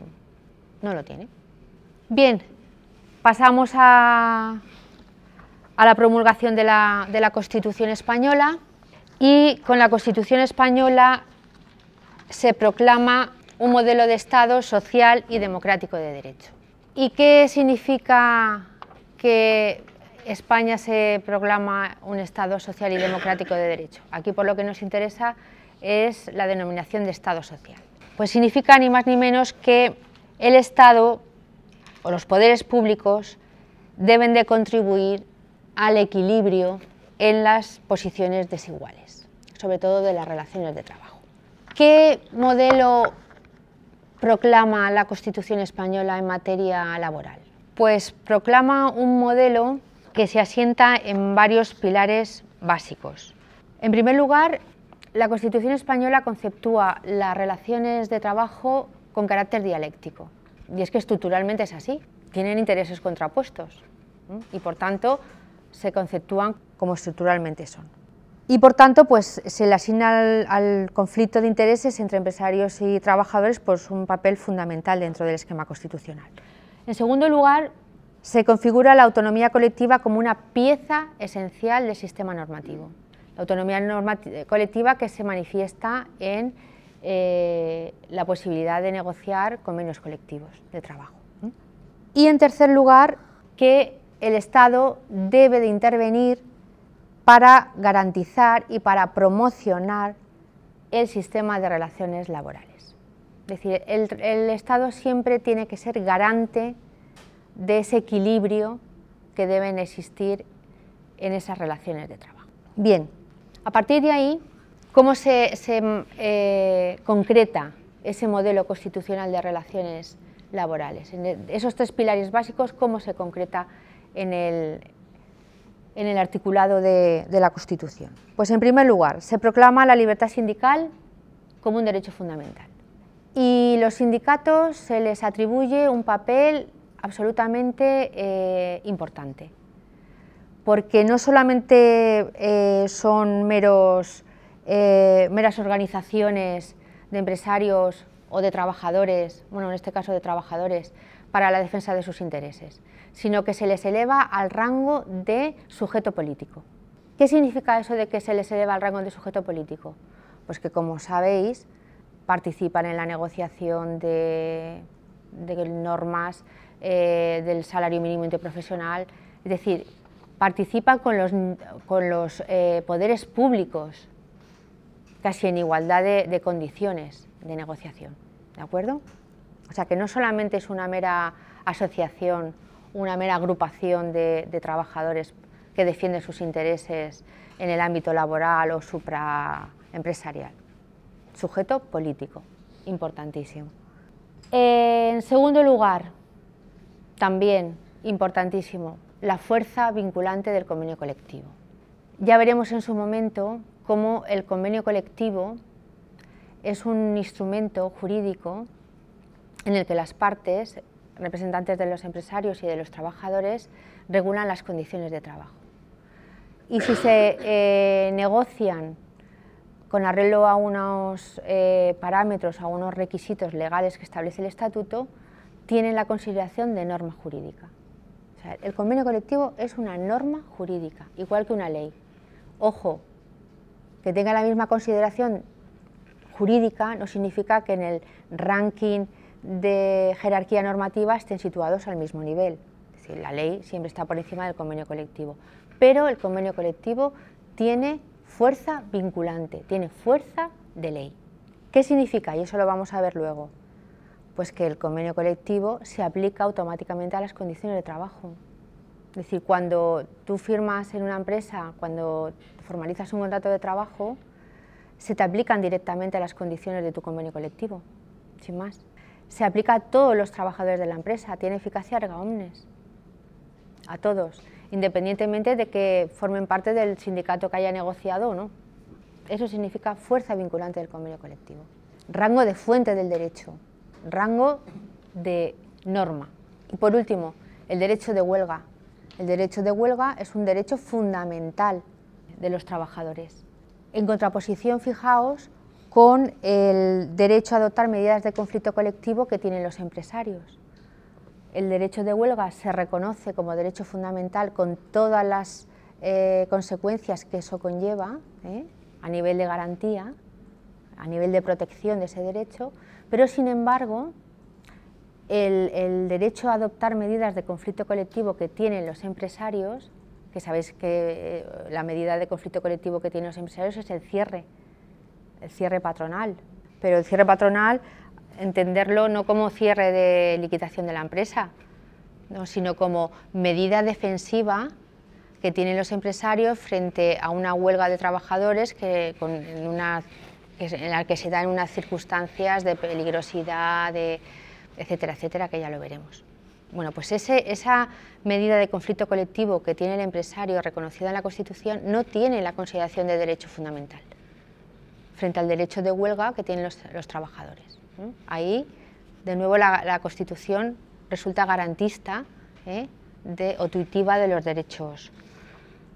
no lo tiene. Bien, pasamos a, a la promulgación de la, Constitución española y con la Constitución española se proclama un modelo de Estado social y democrático de derecho. ¿Y qué significa que España se proclama un Estado social y democrático de derecho? Aquí por lo que nos interesa es la denominación de Estado social. Pues significa ni más ni menos que el Estado o los poderes públicos deben de contribuir al equilibrio en las posiciones desiguales, sobre todo de las relaciones de trabajo. ¿Qué modelo proclama la Constitución española en materia laboral? Pues proclama un modelo que se asienta en varios pilares básicos. En primer lugar, la Constitución española conceptúa las relaciones de trabajo con carácter dialéctico. Y es que estructuralmente es así. Tienen intereses contrapuestos y por tanto se conceptúan como estructuralmente son. Y por tanto, pues se le asigna al, conflicto de intereses entre empresarios y trabajadores pues, un papel fundamental dentro del esquema constitucional. En segundo lugar, se configura la autonomía colectiva como una pieza esencial del sistema normativo. La autonomía colectiva que se manifiesta en eh, la posibilidad de negociar convenios colectivos de trabajo. Y en tercer lugar, que el Estado debe de intervenir para garantizar y para promocionar el sistema de relaciones laborales. Es decir, el, Estado siempre tiene que ser garante de ese equilibrio que deben existir en esas relaciones de trabajo. Bien, a partir de ahí, ¿cómo se, eh, concreta ese modelo constitucional de relaciones laborales? En esos tres pilares básicos, ¿cómo se concreta en el, en el articulado de, la Constitución? Pues en primer lugar, se proclama la libertad sindical como un derecho fundamental. Y los sindicatos se les atribuye un papel absolutamente eh, importante, porque no solamente eh, son meros, eh, meras organizaciones de empresarios o de trabajadores, bueno, en este caso de trabajadores, para la defensa de sus intereses, sino que se les eleva al rango de sujeto político. ¿Qué significa eso de que se les eleva al rango de sujeto político? Pues que, como sabéis, participan en la negociación de, normas eh, del salario mínimo interprofesional, es decir, participan con los, con los eh, poderes públicos casi en igualdad de condiciones de negociación. ¿De acuerdo? O sea que no solamente es una mera asociación, una mera agrupación de, trabajadores que defienden sus intereses en el ámbito laboral o supraempresarial. Sujeto político, importantísimo. En segundo lugar, también importantísimo, la fuerza vinculante del convenio colectivo. Ya veremos en su momento cómo el convenio colectivo es un instrumento jurídico en el que las partes, representantes de los empresarios y de los trabajadores, regulan las condiciones de trabajo. Y si se eh, negocian con arreglo a unos eh, parámetros, a unos requisitos legales que establece el estatuto, tienen la consideración de norma jurídica. el convenio colectivo es una norma jurídica, igual que una ley. Ojo, que tenga la misma consideración jurídica no significa que en el ranking de jerarquía normativa estén situados al mismo nivel. Es decir, la ley siempre está por encima del convenio colectivo, pero el convenio colectivo tiene fuerza vinculante, tiene fuerza de ley. ¿Qué significa? Y eso lo vamos a ver luego. Pues que el convenio colectivo se aplica automáticamente a las condiciones de trabajo. Es decir, cuando tú firmas en una empresa, cuando formalizas un contrato de trabajo, se te aplican directamente a las condiciones de tu convenio colectivo, sin más se aplica a todos los trabajadores de la empresa, tiene eficacia erga omnes, a todos, independientemente de que formen parte del sindicato que haya negociado o no. Eso significa fuerza vinculante del convenio colectivo. Rango de fuente del derecho, rango de norma. Y por último, el derecho de huelga. El derecho de huelga es un derecho fundamental de los trabajadores. En contraposición, fijaos, con el derecho a adoptar medidas de conflicto colectivo que tienen los empresarios. El derecho de huelga se reconoce como derecho fundamental con todas las eh, consecuencias que eso conlleva ¿eh? a nivel de garantía, a nivel de protección de ese derecho, pero sin embargo el, derecho a adoptar medidas de conflicto colectivo que tienen los empresarios, que sabéis que eh, la medida de conflicto colectivo que tienen los empresarios es el cierre el cierre patronal, pero el cierre patronal entenderlo no como cierre de liquidación de la empresa, sino como medida defensiva que tienen los empresarios frente a una huelga de trabajadores que, en, la que se dan unas circunstancias de peligrosidad, de, etcétera, etcétera, que ya lo veremos. Bueno, pues esa medida de conflicto colectivo que tiene el empresario reconocida en la Constitución no tiene la consideración de derecho fundamental frente al derecho de huelga que tienen los, trabajadores. Ahí, de nuevo, la, Constitución resulta garantista ¿eh? de, o tuitiva de los derechos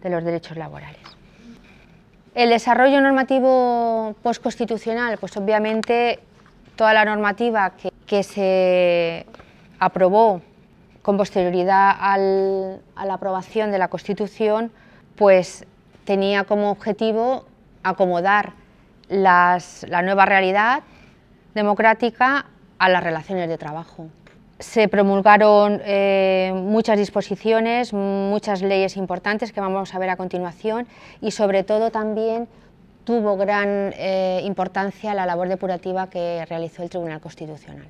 de los derechos laborales. El desarrollo normativo postconstitucional, pues obviamente toda la normativa que, se aprobó con posterioridad a la aprobación de la Constitución, pues tenía como objetivo acomodar la nueva realidad democrática a las relaciones de trabajo se promulgaron eh, muchas disposiciones, muchas leyes importantes que vamos a ver a continuación y sobre todo también tuvo gran eh, importancia la labor depurativa que realizó el Tribunal Constitucional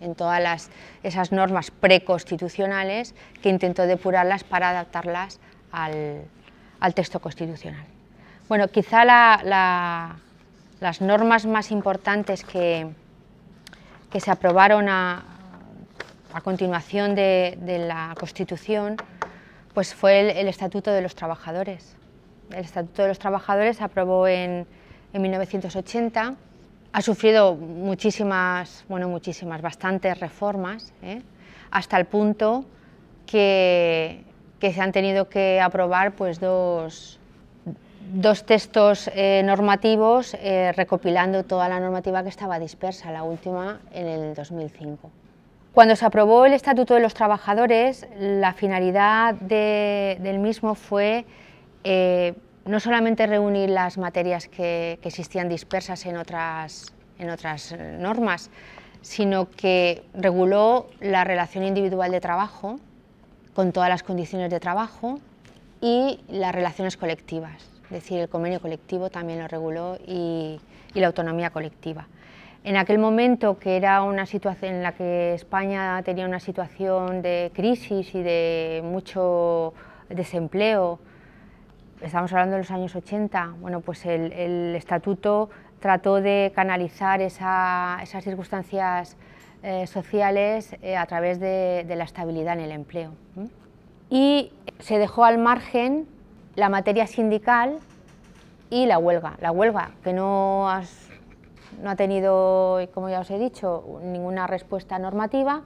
en todas esas normas preconstitucionales que intentó depurarlas para adaptarlas al, texto constitucional. Bueno, quizá las normas más importantes que, que se aprobaron a, continuación de, la Constitución, pues fue el, Estatuto de los Trabajadores. El Estatuto de los Trabajadores se aprobó en, 1980, ha sufrido muchísimas, bueno, muchísimas, bastantes reformas, ¿eh? hasta el punto que, se han tenido que aprobar pues, dos, dos textos eh, normativos eh, recopilando toda la normativa que estaba dispersa, la última en el 2005. Cuando se aprobó el Estatuto de los Trabajadores, la finalidad del mismo fue eh, no solamente reunir las materias que, existían dispersas en otras, en otras normas, sino que reguló la relación individual de trabajo con todas las condiciones de trabajo y las relaciones colectivas, es decir, el convenio colectivo también lo reguló y la autonomía colectiva. En aquel momento, que era una situación en la que España tenía una situación de crisis y de mucho desempleo, estamos hablando de los años 80, bueno, pues el, estatuto trató de canalizar esas circunstancias eh, sociales eh, a través de, la estabilidad en el empleo. Y se dejó al margen la materia sindical y la huelga. La huelga, que no ha tenido, como ya os he dicho, ninguna respuesta normativa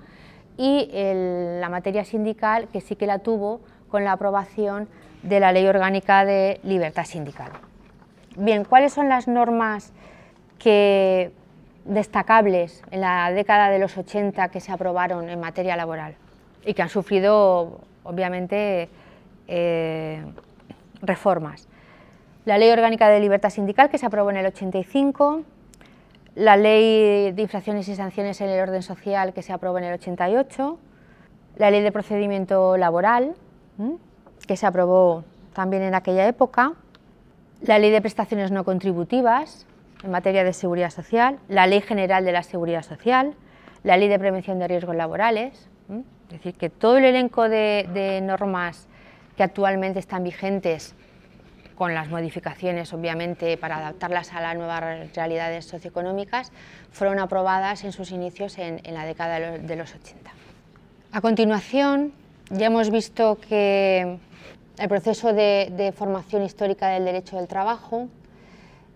y la materia sindical que sí que la tuvo con la aprobación de la Ley Orgánica de Libertad Sindical. Bien, ¿cuáles son las normas destacables en la década de los 80 que se aprobaron en materia laboral y que han sufrido, obviamente, eh, reformas? La Ley Orgánica de Libertad Sindical que se aprobó en el 85, la ley de infracciones y sanciones en el orden social que se aprobó en el 88, la ley de procedimiento laboral que se aprobó también en aquella época, la ley de prestaciones no contributivas en materia de seguridad social, la ley general de la seguridad social, la ley de prevención de riesgos laborales, es decir, que todo el elenco de normas que actualmente están vigentes con las modificaciones, obviamente, para adaptarlas a las nuevas realidades socioeconómicas, fueron aprobadas en sus inicios en, la década de los, 80. A continuación, ya hemos visto que el proceso de, formación histórica del derecho del trabajo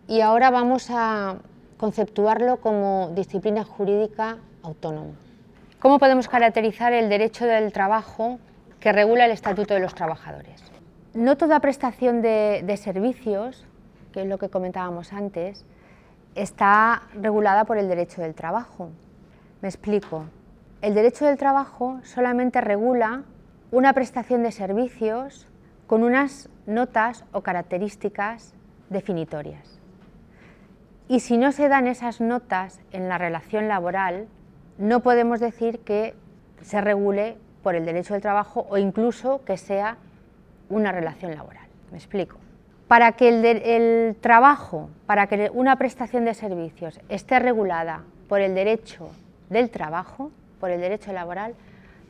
y ahora vamos a conceptuarlo como disciplina jurídica autónoma. ¿Cómo podemos caracterizar el derecho del trabajo que regula el Estatuto de los Trabajadores? No toda prestación de, servicios, que es lo que comentábamos antes, está regulada por el derecho del trabajo. Me explico. El derecho del trabajo solamente regula una prestación de servicios con unas notas o características definitorias. Y si no se dan esas notas en la relación laboral, no podemos decir que se regule por el derecho del trabajo o incluso que sea una relación laboral. Me explico. Para que el, trabajo, para que una prestación de servicios esté regulada por el derecho del trabajo, por el derecho laboral,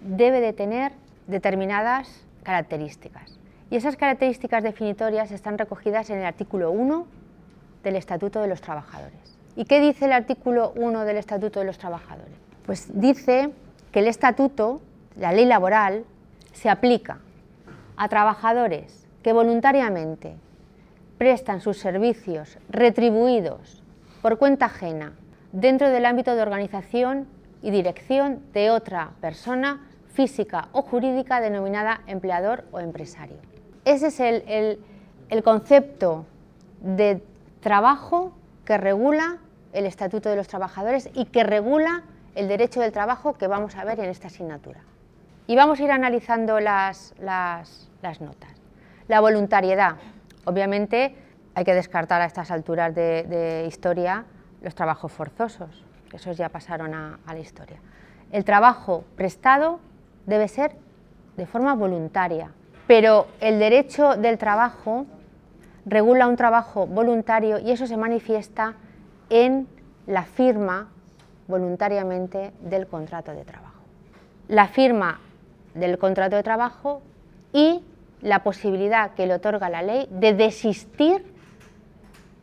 debe de tener determinadas características. Y esas características definitorias están recogidas en el artículo 1 del Estatuto de los Trabajadores. ¿Y qué dice el artículo 1 del Estatuto de los Trabajadores? Pues dice que el Estatuto, la ley laboral, se aplica a trabajadores que voluntariamente prestan sus servicios retribuidos por cuenta ajena dentro del ámbito de organización y dirección de otra persona física o jurídica denominada empleador o empresario. Ese es el, el concepto de trabajo que regula el Estatuto de los Trabajadores y que regula el derecho del trabajo que vamos a ver en esta asignatura. Y vamos a ir analizando las, notas. La voluntariedad. Obviamente hay que descartar a estas alturas de, historia los trabajos forzosos, esos ya pasaron a, a la historia. El trabajo prestado debe ser de forma voluntaria, pero el derecho del trabajo regula un trabajo voluntario y eso se manifiesta en la firma voluntariamente del contrato de trabajo. La firma del contrato de trabajo y la posibilidad que le otorga la ley de desistir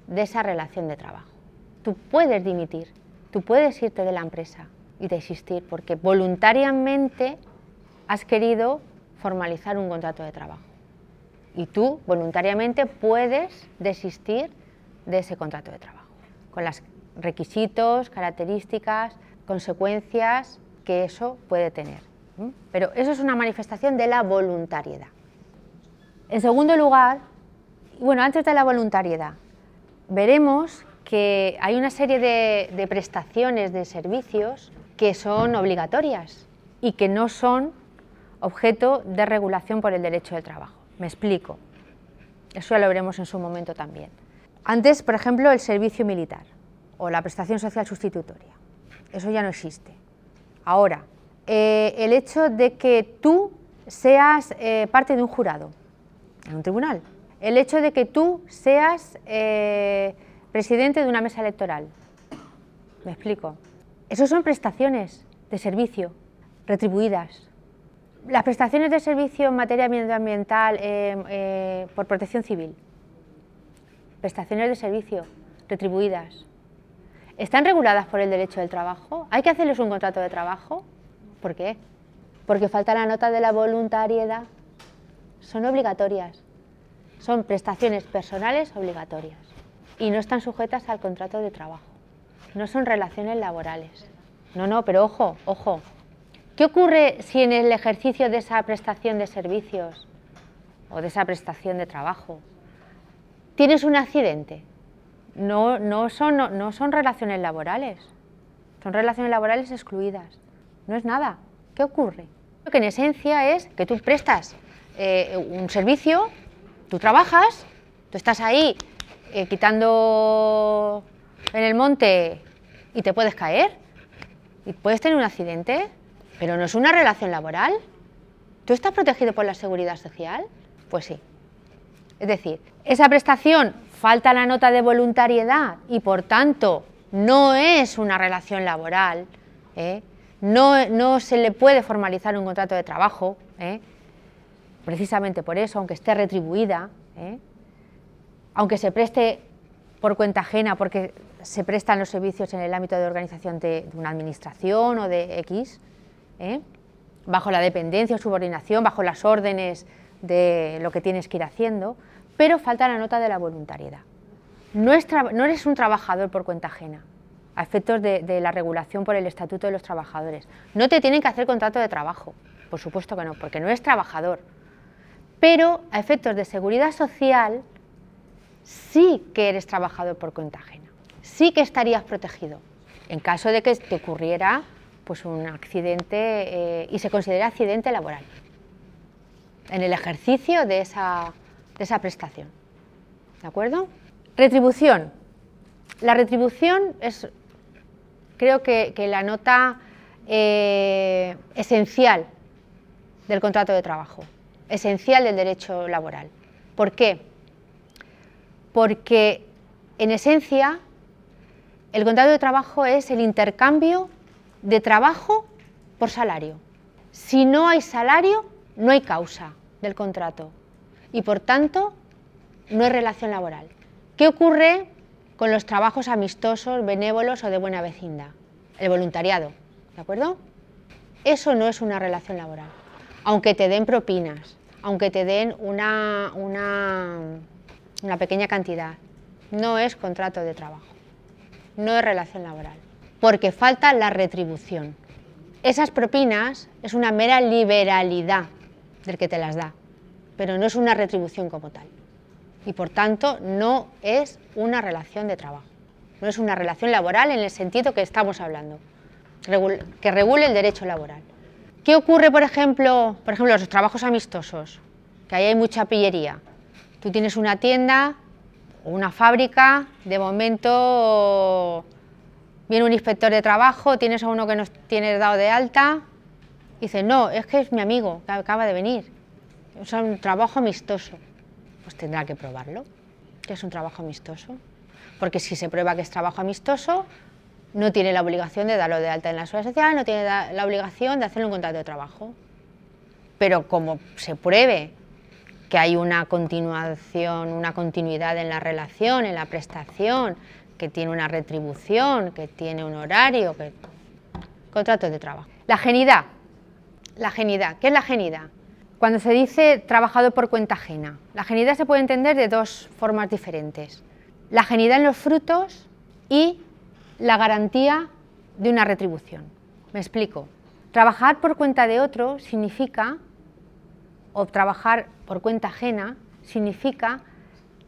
de esa relación de trabajo. Tú puedes dimitir, tú puedes irte de la empresa y desistir porque voluntariamente has querido formalizar un contrato de trabajo. Y tú voluntariamente puedes desistir de ese contrato de trabajo, con los requisitos, características, consecuencias que eso puede tener. Pero eso es una manifestación de la voluntariedad. En segundo lugar, bueno, antes de la voluntariedad, veremos que hay una serie de, prestaciones de servicios que son obligatorias y que no son objeto de regulación por el derecho del trabajo. Me explico. Eso ya lo veremos en su momento también. Antes, por ejemplo, el servicio militar o la prestación social sustitutoria. Eso ya no existe. Ahora, eh, el hecho de que tú seas eh, parte de un jurado en un tribunal. El hecho de que tú seas eh, presidente de una mesa electoral. Me explico. Esos son prestaciones de servicio retribuidas. Las prestaciones de servicio en materia medioambiental por protección civil, prestaciones de servicio retribuidas, ¿están reguladas por el derecho del trabajo? ¿Hay que hacerles un contrato de trabajo? ¿Por qué? Porque falta la nota de la voluntariedad. Son obligatorias. Son prestaciones personales obligatorias y no están sujetas al contrato de trabajo. No son relaciones laborales. No, no, pero ojo, ojo, ¿Qué ocurre si en el ejercicio de esa prestación de servicios o de esa prestación de trabajo tienes un accidente? No, no, son, no, son relaciones laborales, son relaciones laborales excluidas. No es nada. ¿Qué ocurre? Lo que en esencia es que tú prestas eh, un servicio, tú trabajas, tú estás ahí eh, quitando en el monte y te puedes caer y puedes tener un accidente pero no es una relación laboral. ¿Tú estás protegido por la seguridad social? Pues sí. Es decir, esa prestación falta la nota de voluntariedad y por tanto no es una relación laboral, ¿eh? No, se le puede formalizar un contrato de trabajo, ¿eh? precisamente por eso, aunque esté retribuida, ¿eh? aunque se preste por cuenta ajena, porque se prestan los servicios en el ámbito de organización de una administración o de X, ¿eh? bajo la dependencia o subordinación, bajo las órdenes de lo que tienes que ir haciendo, pero falta la nota de la voluntariedad. No, eres un trabajador por cuenta ajena, a efectos de, la regulación por el Estatuto de los Trabajadores. No te tienen que hacer contrato de trabajo, por supuesto que no, porque no eres trabajador. Pero a efectos de seguridad social, sí que eres trabajador por cuenta ajena, sí que estarías protegido. En caso de que te ocurriera pues un accidente eh, y se considera accidente laboral en el ejercicio de esa, prestación. ¿De acuerdo? Retribución. La retribución es, creo que, la nota eh, esencial del contrato de trabajo, esencial del derecho laboral. ¿Por qué? Porque en esencia el contrato de trabajo es el intercambio de trabajo por salario. Si no hay salario, no hay causa del contrato y por tanto no hay relación laboral. ¿Qué ocurre con los trabajos amistosos, benévolos o de buena vecindad? El voluntariado, ¿de acuerdo? Eso no es una relación laboral, aunque te den propinas, aunque te den una, una, una pequeña cantidad, no es contrato de trabajo, no es relación laboral, porque falta la retribución. Esas propinas es una mera liberalidad del que te las da, pero no es una retribución como tal. Y por tanto no es una relación de trabajo, no es una relación laboral en el sentido que estamos hablando, que regule el derecho laboral. ¿Qué ocurre, por ejemplo, por ejemplo, los trabajos amistosos? Que ahí hay mucha pillería. Tú tienes una tienda o una fábrica, de momento viene un inspector de trabajo, tienes a uno que nos tiene dado de alta, y dice, no, es que es mi amigo, que acaba de venir. Es un trabajo amistoso. Pues tendrá que probarlo, que es un trabajo amistoso. Porque si se prueba que es trabajo amistoso, no tiene la obligación de darlo de alta en la seguridad social, no tiene la obligación de hacerle un contrato de trabajo. Pero como se pruebe que hay una continuación, una continuidad en la relación, en la prestación, que tiene una retribución, que tiene un horario, que... contrato de trabajo. La genidad. La genidad. ¿Qué es la genidad? Cuando se dice trabajador por cuenta ajena, la genidad se puede entender de dos formas diferentes. La genidad en los frutos y la garantía de una retribución. Me explico. Trabajar por cuenta de otro significa, o trabajar por cuenta ajena, significa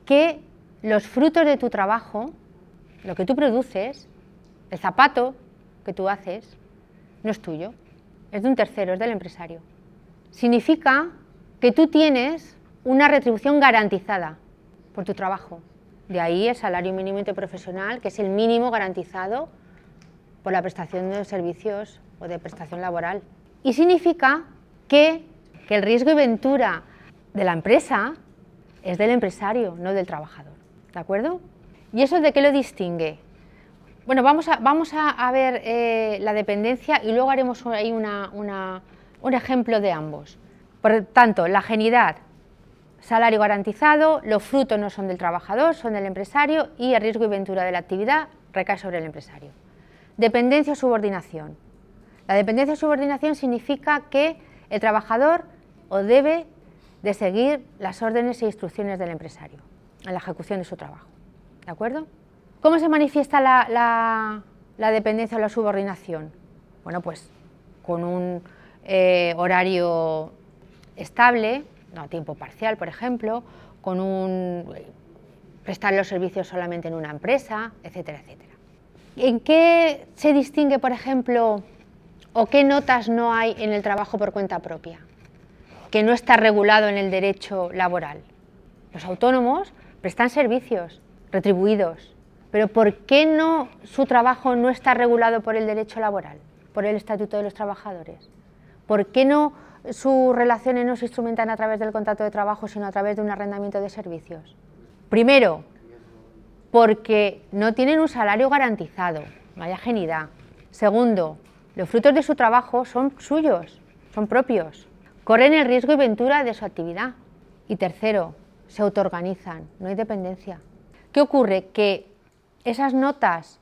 que los frutos de tu trabajo lo que tú produces, el zapato que tú haces, no es tuyo, es de un tercero, es del empresario. Significa que tú tienes una retribución garantizada por tu trabajo. De ahí el salario mínimo interprofesional, que es el mínimo garantizado por la prestación de servicios o de prestación laboral. Y significa que, que el riesgo y ventura de la empresa es del empresario, no del trabajador. ¿De acuerdo? ¿Y eso de qué lo distingue? Bueno, vamos a, vamos a, ver eh, la dependencia y luego haremos ahí un ejemplo de ambos. Por tanto, la genidad, salario garantizado, los frutos no son del trabajador, son del empresario y el riesgo y ventura de la actividad recae sobre el empresario. Dependencia o subordinación. La dependencia o subordinación significa que el trabajador o debe de seguir las órdenes e instrucciones del empresario en la ejecución de su trabajo. ¿De acuerdo? ¿Cómo se manifiesta la, dependencia o la subordinación? Bueno, pues con un eh, horario estable, no a tiempo parcial, por ejemplo, con un prestar los servicios solamente en una empresa, etcétera, etcétera. ¿En qué se distingue, por ejemplo, o qué notas no hay en el trabajo por cuenta propia? Que no está regulado en el derecho laboral. Los autónomos prestan servicios, retribuidos. Pero ¿por qué no su trabajo no está regulado por el derecho laboral, por el Estatuto de los Trabajadores? ¿Por qué no sus relaciones no se instrumentan a través del contrato de trabajo, sino a través de un arrendamiento de servicios? Primero, porque no tienen un salario garantizado, vaya genidad. Segundo, los frutos de su trabajo son suyos, son propios, corren el riesgo y ventura de su actividad. Y tercero, se autoorganizan, no hay dependencia. ¿Qué ocurre? Que esas notas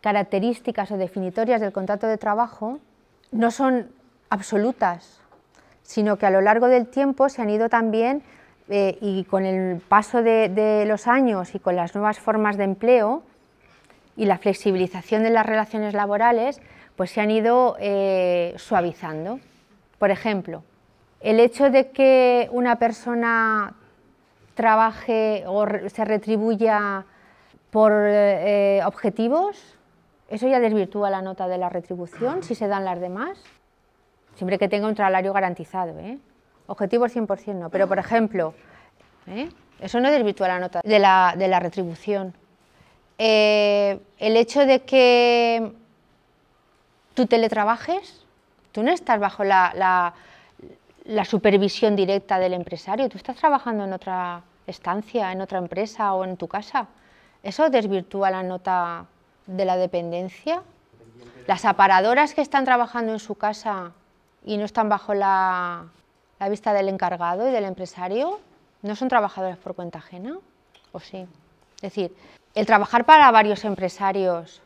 características o definitorias del contrato de trabajo no son absolutas, sino que a lo largo del tiempo se han ido también, eh, y con el paso de, los años y con las nuevas formas de empleo y la flexibilización de las relaciones laborales, pues se han ido eh, suavizando. Por ejemplo, el hecho de que una persona trabaje o se retribuya por eh, objetivos, eso ya desvirtúa la nota de la retribución si se dan las demás, siempre que tenga un salario garantizado. ¿eh? Objetivos 100% no, pero por ejemplo, ¿eh? eso no desvirtúa la nota de la, de la retribución. Eh, el hecho de que tú teletrabajes, tú no estás bajo la, la supervisión directa del empresario, tú estás trabajando en otra estancia, en otra empresa o en tu casa. ¿Eso desvirtúa la nota de la dependencia? Las aparadoras que están trabajando en su casa y no están bajo la, vista del encargado y del empresario, ¿no son trabajadores por cuenta ajena? ¿O sí? Es decir, el trabajar para varios empresarios,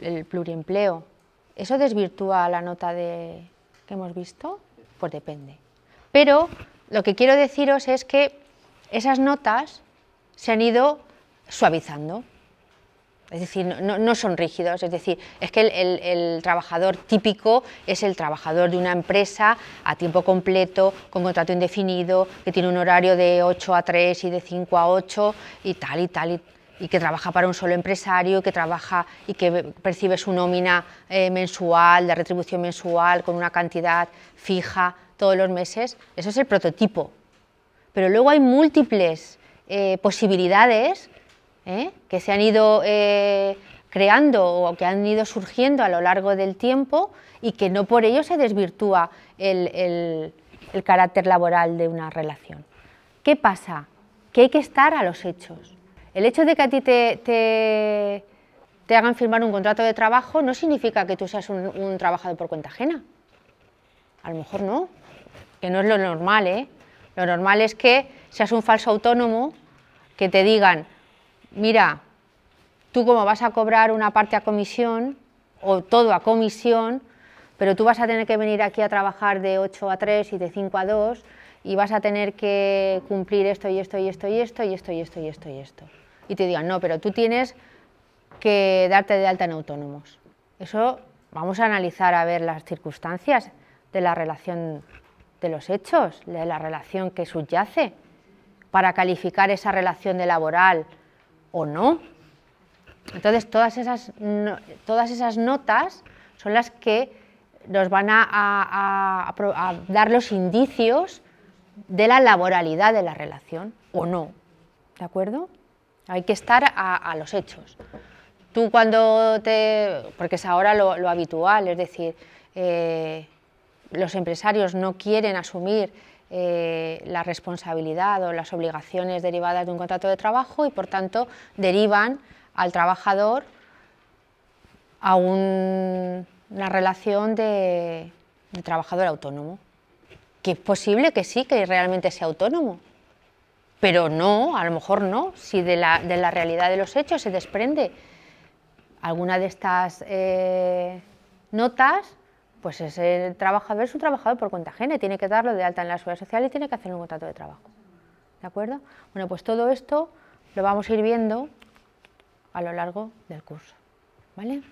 el, pluriempleo, ¿eso desvirtúa la nota de, que hemos visto? Pues depende. Pero lo que quiero deciros es que esas notas se han ido suavizando. Es decir, no, son rígidos, es decir, es que el, trabajador típico es el trabajador de una empresa a tiempo completo, con contrato indefinido, que tiene un horario de 8 a 3 y de 5 a 8 y tal y tal, y, que trabaja para un solo empresario, que trabaja y que percibe su nómina eh, mensual, de retribución mensual, con una cantidad fija todos los meses. Eso es el prototipo. Pero luego hay múltiples eh, posibilidades ¿eh? que se han ido eh, creando o que han ido surgiendo a lo largo del tiempo y que no por ello se desvirtúa el, carácter laboral de una relación. ¿Qué pasa? Que hay que estar a los hechos. El hecho de que a ti te, te, hagan firmar un contrato de trabajo no significa que tú seas un, un, trabajador por cuenta ajena. A lo mejor no, que no es lo normal. ¿eh? Lo normal es que seas un falso autónomo, que te digan, mira, tú como vas a cobrar una parte a comisión o todo a comisión, pero tú vas a tener que venir aquí a trabajar de 8 a 3 y de 5 a 2 y vas a tener que cumplir esto y esto y esto y esto y esto y esto y esto y esto. Y te digan, no, pero tú tienes que darte de alta en autónomos. Eso vamos a analizar a ver las circunstancias de la relación de los hechos, de la relación que subyace, para calificar esa relación de laboral o no. Entonces, todas esas, todas esas notas son las que nos van a, dar los indicios de la laboralidad de la relación o no. ¿De acuerdo? Hay que estar a, los hechos. Tú cuando te... porque es ahora lo, habitual, es decir, eh, los empresarios no quieren asumir eh, la responsabilidad o las obligaciones derivadas de un contrato de trabajo y por tanto derivan al trabajador a una relación de, trabajador autónomo. Que es posible que sí, que realmente sea autónomo, pero no, a lo mejor no, si de la, realidad de los hechos se desprende alguna de estas eh, notas, pues ese trabajador es un trabajador por cuenta ajena, tiene que darlo de alta en la seguridad social y tiene que hacer un contrato de trabajo. ¿De acuerdo? Bueno, pues todo esto lo vamos a ir viendo a lo largo del curso. ¿Vale?